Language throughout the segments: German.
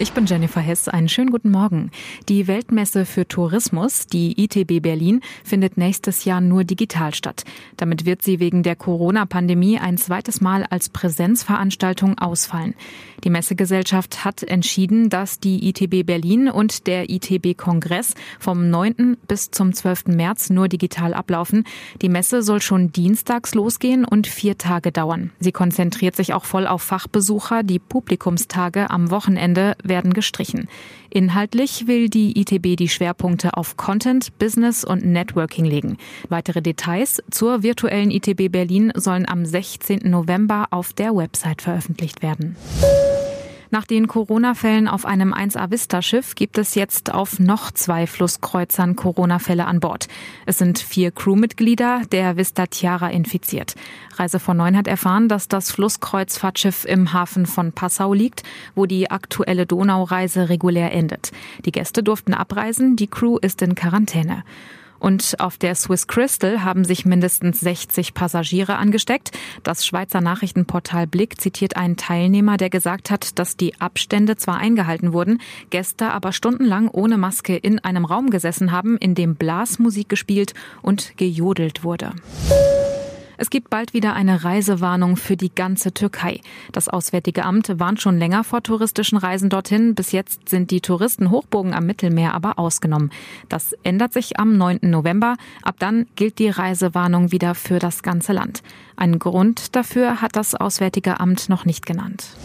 Ich bin Jennifer Hess. Einen schönen guten Morgen. Die Weltmesse für Tourismus, die ITB Berlin, findet nächstes Jahr nur digital statt. Damit wird sie wegen der Corona-Pandemie ein zweites Mal als Präsenzveranstaltung ausfallen. Die Messegesellschaft hat entschieden, dass die ITB Berlin und der ITB Kongress vom 9. bis zum 12. März nur digital ablaufen. Die Messe soll schon dienstags losgehen und vier Tage dauern. Sie konzentriert sich auch voll auf Fachbesucher. Die Publikumstage am Wochenende werden gestrichen. Inhaltlich will die ITB die Schwerpunkte auf Content, Business und Networking legen. Weitere Details zur virtuellen ITB Berlin sollen am 16. November auf der Website veröffentlicht werden. Nach den Corona-Fällen auf einem 1A Vista-Schiff gibt es jetzt auf noch zwei Flusskreuzern Corona-Fälle an Bord. Es sind vier Crewmitglieder der Vista Tiara infiziert. Reise von Neun hat erfahren, dass das Flusskreuzfahrtschiff im Hafen von Passau liegt, wo die aktuelle Donaureise regulär endet. Die Gäste durften abreisen, die Crew ist in Quarantäne. Und auf der Swiss Crystal haben sich mindestens 60 Passagiere angesteckt. Das Schweizer Nachrichtenportal Blick zitiert einen Teilnehmer, der gesagt hat, dass die Abstände zwar eingehalten wurden, Gäste aber stundenlang ohne Maske in einem Raum gesessen haben, in dem Blasmusik gespielt und gejodelt wurde. Es gibt bald wieder eine Reisewarnung für die ganze Türkei. Das Auswärtige Amt warnt schon länger vor touristischen Reisen dorthin. Bis jetzt sind die Touristenhochburgen am Mittelmeer aber ausgenommen. Das ändert sich am 9. November. Ab dann gilt die Reisewarnung wieder für das ganze Land. Einen Grund dafür hat das Auswärtige Amt noch nicht genannt.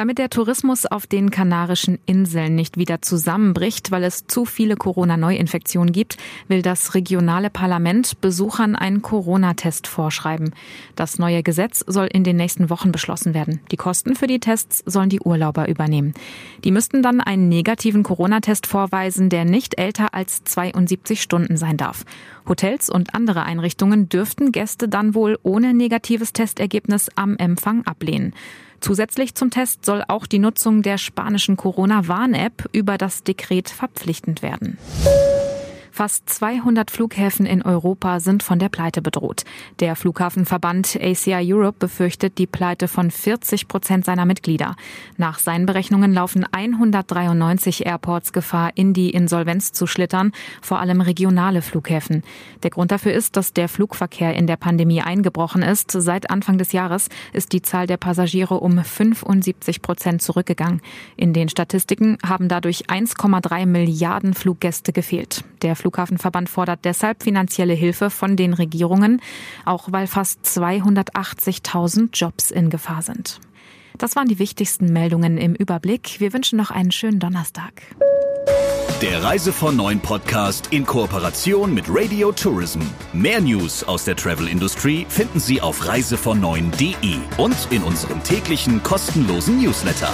Damit der Tourismus auf den Kanarischen Inseln nicht wieder zusammenbricht, weil es zu viele Corona-Neuinfektionen gibt, will das regionale Parlament Besuchern einen Corona-Test vorschreiben. Das neue Gesetz soll in den nächsten Wochen beschlossen werden. Die Kosten für die Tests sollen die Urlauber übernehmen. Die müssten dann einen negativen Corona-Test vorweisen, der nicht älter als 72 Stunden sein darf. Hotels und andere Einrichtungen dürften Gäste dann wohl ohne negatives Testergebnis am Empfang ablehnen. Zusätzlich zum Test soll auch die Nutzung der spanischen Corona-Warn-App über das Dekret verpflichtend werden. Fast 200 Flughäfen in Europa sind von der Pleite bedroht. Der Flughafenverband ACI Europe befürchtet die Pleite von 40 Prozent seiner Mitglieder. Nach seinen Berechnungen laufen 193 Airports Gefahr, in die Insolvenz zu schlittern, vor allem regionale Flughäfen. Der Grund dafür ist, dass der Flugverkehr in der Pandemie eingebrochen ist. Seit Anfang des Jahres ist die Zahl der Passagiere um 75 Prozent zurückgegangen. In den Statistiken haben dadurch 1,3 Milliarden Fluggäste gefehlt. Der Flughafenverband fordert deshalb finanzielle Hilfe von den Regierungen, auch weil fast 280.000 Jobs in Gefahr sind. Das waren die wichtigsten Meldungen im Überblick. Wir wünschen noch einen schönen Donnerstag. Der Reise von Neuen Podcast in Kooperation mit Radio Tourism. Mehr News aus der Travel Industry finden Sie auf reisevon9.de und in unserem täglichen kostenlosen Newsletter.